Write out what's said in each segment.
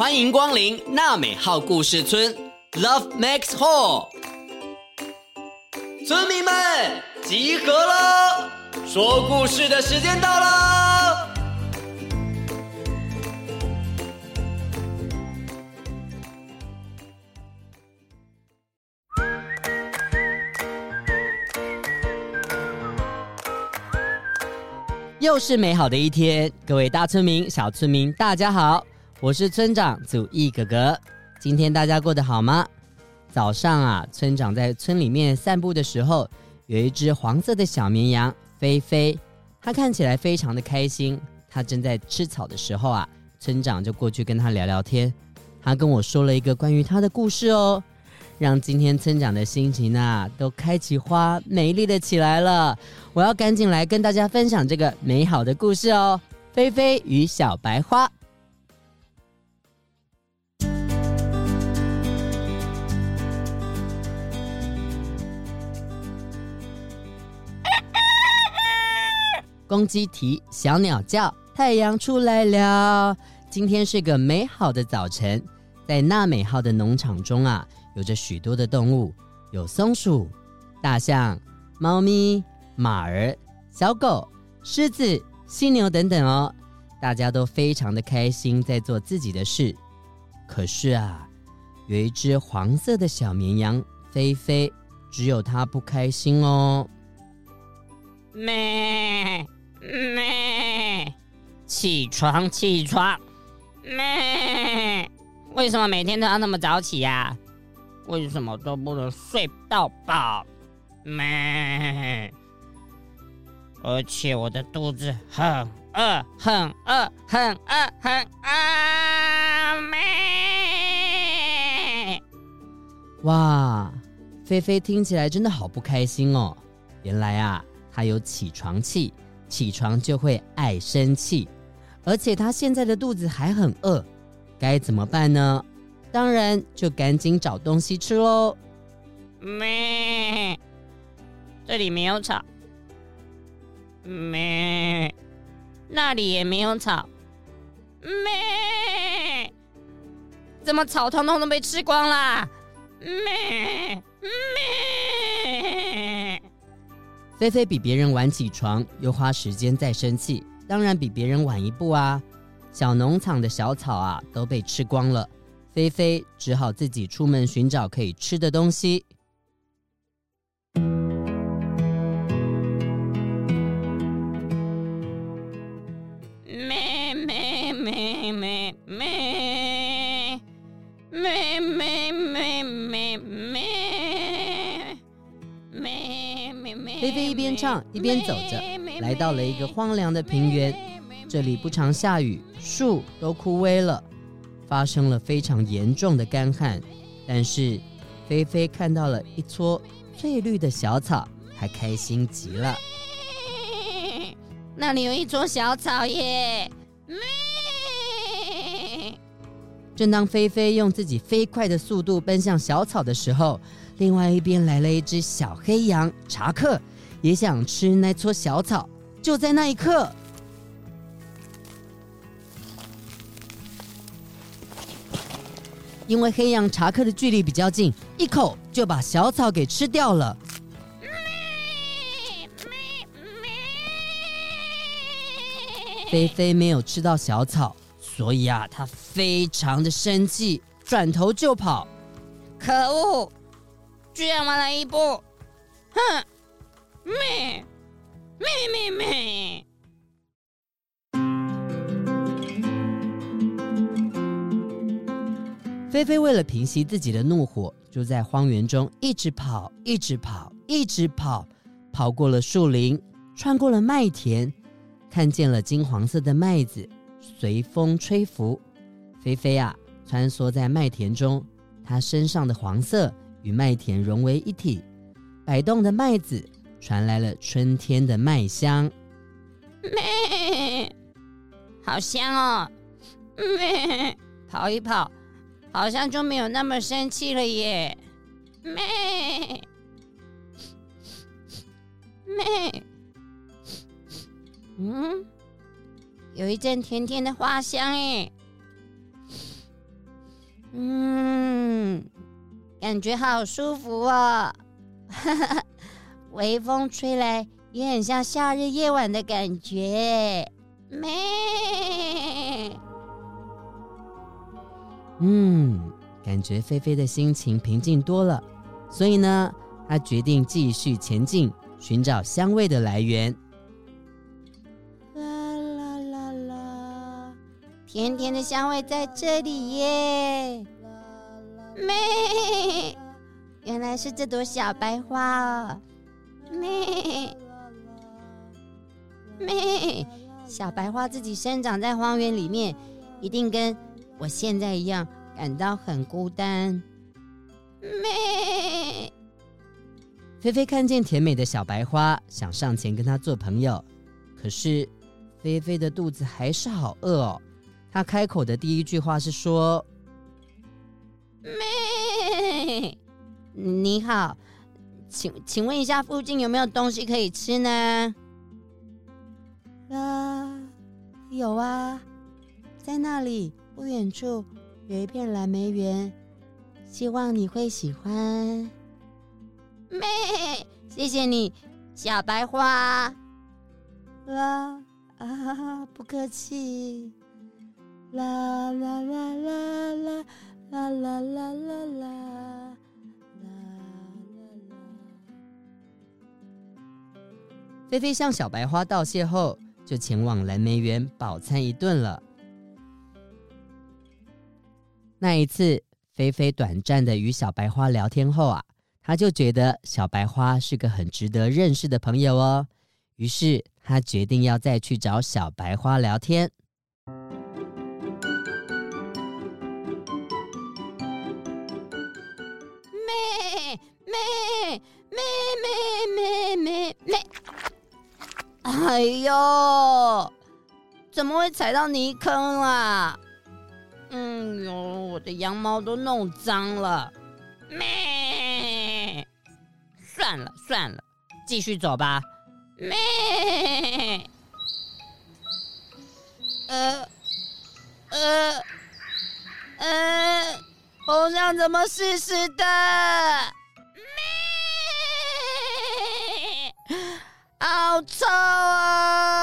欢迎光临娜美号故事村，Love Max Hall。村民们集合了，说故事的时间到了。又是美好的一天，各位大村民、小村民，大家好，我是村长祖义哥哥。今天大家过得好吗？早上啊，村长在村里面散步的时候，有一只黄色的小绵羊菲菲，它看起来非常的开心。它正在吃草的时候啊，村长就过去跟它聊聊天。他跟我说了一个关于它的故事哦。让今天村长的心情啊都开起花，美丽的起来了。我要赶紧来跟大家分享这个美好的故事哦，《菲菲与小白花》。公鸡啼，小鸟叫，太阳出来了。今天是个美好的早晨，在纳美号的农场中啊。有着许多的动物，有松鼠、大象、猫咪、马儿、小狗、狮子、犀牛等等哦，大家都非常的开心，在做自己的事。可是啊，有一只黄色的小绵羊菲菲，只有它不开心哦。咩咩，起床起床！咩，为什么每天都要那么早起呀？为什么都不能睡到饱？咩！而且我的肚子很饿，很饿，很饿，很饿！咩！哇，菲菲听起来真的好不开心哦。原来啊，她有起床气，起床就会爱生气，而且他现在的肚子还很饿，该怎么办呢？当然，就赶紧找东西吃喽。咩，这里没有草。咩，那里也没有草。咩，怎么草通通都被吃光啦？咩咩，菲菲比别人晚起床，又花时间再生气，当然比别人晚一步啊。小农场的小草啊，都被吃光了。菲菲只好自己出门寻找可以吃的东西。咩咩咩咩咩唱一边走着，来到了一个荒凉的平原。这里不常下雨，树都枯萎了。发生了非常严重的干旱，但是菲菲看到了一撮翠绿的小草，还开心极了。那里有一撮小草耶！正当菲菲用自己飞快的速度奔向小草的时候，另外一边来了一只小黑羊查克，也想吃那撮小草。就在那一刻。因为黑羊查克的距离比较近，一口就把小草给吃掉了。菲菲没有吃到小草，所以啊，他非常的生气，转头就跑。可恶，居然晚了一步！哼，咩咩咩咩。菲菲为了平息自己的怒火，就在荒原中一直跑，一直跑，一直跑，跑过了树林，穿过了麦田，看见了金黄色的麦子随风吹拂。菲菲啊，穿梭在麦田中，她身上的黄色与麦田融为一体，摆动的麦子传来了春天的麦香。咩，好香哦！咩，跑一跑。好像就没有那么生气了耶！咩咩，嗯，有一阵甜甜的花香哎！嗯，感觉好舒服哦，哈哈，微风吹来也很像夏日夜晚的感觉。咩，嗯，感觉菲菲的心情平静多了，所以呢，她决定继续前进，寻找香味的来源。啦啦啦啦，甜甜的香味在这里耶！咩，原来是这朵小白花哦！咩，咩。小白花自己生长在荒原里面，一定跟我现在一样感到很孤单。咩！菲菲看见甜美的小白花，想上前跟她做朋友，可是菲菲的肚子还是好饿哦。她开口的第一句话是说：“咩，你好，请请问一下，附近有没有东西可以吃呢？”啊，有啊，在那里不远处有一片蓝莓园，希望你会喜欢。咩，谢谢你，小白花。啦啊，不客气。啦啦啦啦啦啦啦啦啦啦。菲菲向小白花道谢后，就前往蓝莓园饱餐一顿了。那一次，菲菲短暂的与小白花聊天后啊，她就觉得小白花是个很值得认识的朋友哦。于是，她决定要再去找小白花聊天。妹妹哎呦，怎么会踩到泥坑啊？嗯哟，我的羊毛都弄脏了。咩，算了算了，继续走吧。咩，呃呃呃，红墙怎么湿湿的？好臭啊！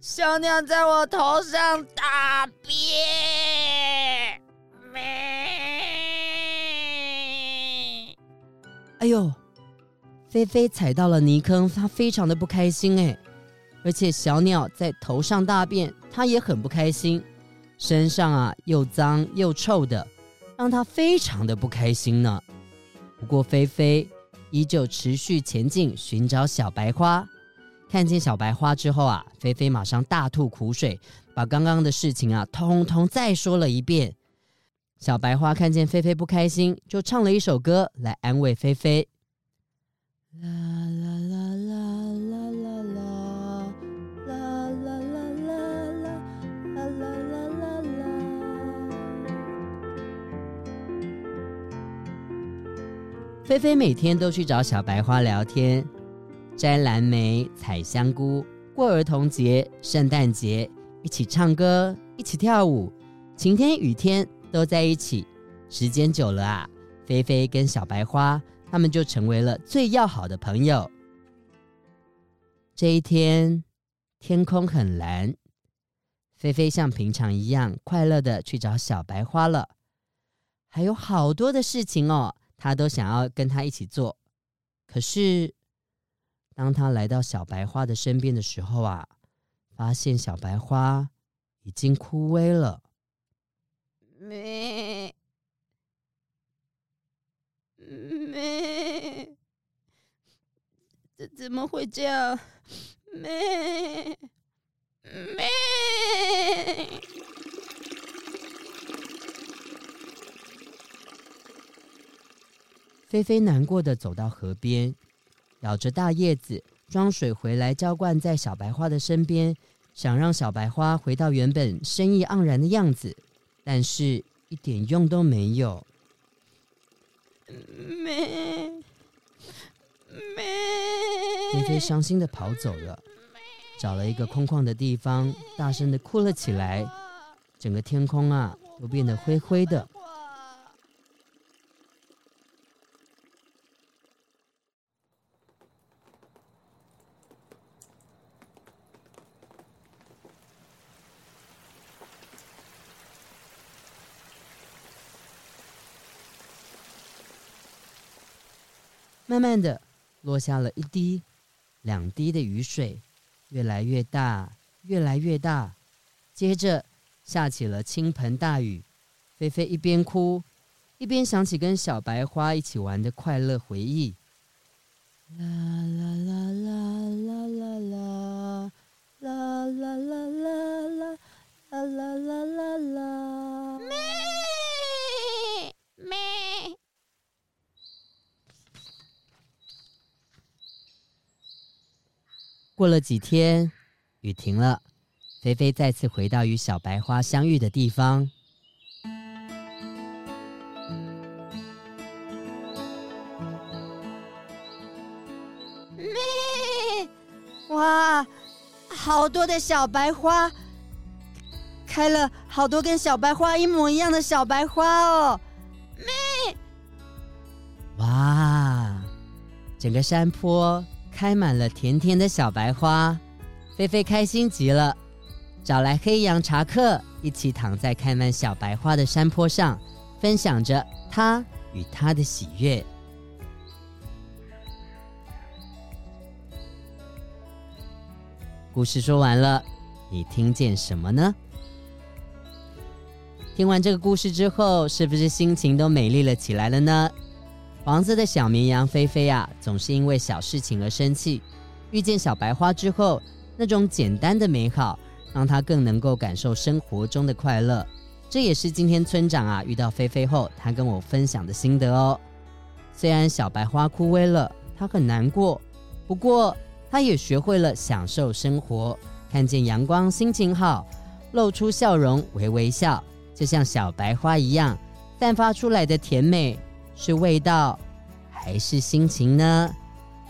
小鸟在我头上大便。哎呦，菲菲踩到了泥坑，她非常的不开心哎。而且小鸟在头上大便，她也很不开心，身上啊又脏又臭的，让她非常的不开心呢。不过菲菲。依旧持续前进，寻找小白花。看见小白花之后啊，菲菲马上大吐苦水，把刚刚的事情啊，通通再说了一遍。小白花看见菲菲不开心，就唱了一首歌来安慰菲菲。啦啦啦菲菲每天都去找小白花聊天，摘蓝莓、采香菇，过儿童节、圣诞节，一起唱歌，一起跳舞，晴天雨天都在一起。时间久了啊，菲菲跟小白花他们就成为了最要好的朋友。这一天，天空很蓝，菲菲像平常一样快乐的去找小白花了，还有好多的事情哦。他都想要跟他一起做，可是当他来到小白花的身边的时候啊，发现小白花已经枯萎了。咩咩，怎怎么会这样？咩。菲菲难过的走到河边，咬着大叶子装水回来浇灌在小白花的身边，想让小白花回到原本生意盎然的样子，但是一点用都没有。菲菲伤心的跑走了，找了一个空旷的地方，大声的哭了起来。整个天空啊，都变得灰灰的。慢慢的，落下了一滴、两滴的雨水，越来越大，越来越大。接着下起了倾盆大雨。菲菲一边哭，一边想起跟小白花一起玩的快乐回忆。过了几天，雨停了，菲菲再次回到与小白花相遇的地方。咩！哇，好多的小白花，开了好多跟小白花一模一样的小白花哦！咩！哇，整个山坡。开满了甜甜的小白花，菲菲开心极了，找来黑羊查克一起躺在开满小白花的山坡上，分享着他与他的喜悦。故事说完了，你听见什么呢？听完这个故事之后，是不是心情都美丽了起来了呢？黄色的小绵羊菲菲啊，总是因为小事情而生气。遇见小白花之后，那种简单的美好，让他更能够感受生活中的快乐。这也是今天村长啊遇到菲菲后，他跟我分享的心得哦。虽然小白花枯萎了，他很难过，不过他也学会了享受生活。看见阳光，心情好，露出笑容，微微笑，就像小白花一样，散发出来的甜美。是味道，还是心情呢？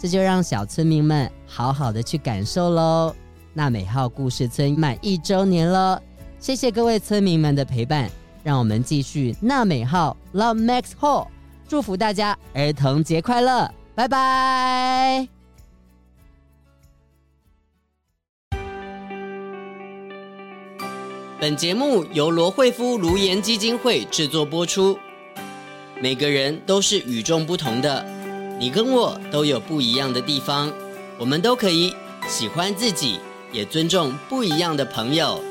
这就让小村民们好好的去感受喽。娜美号故事村满一周年了，谢谢各位村民们的陪伴，让我们继续娜美号 Love Max Hall，祝福大家儿童节快乐，拜拜。本节目由罗慧夫卢颜基金会制作播出。每个人都是与众不同的，你跟我都有不一样的地方，我们都可以喜欢自己，也尊重不一样的朋友。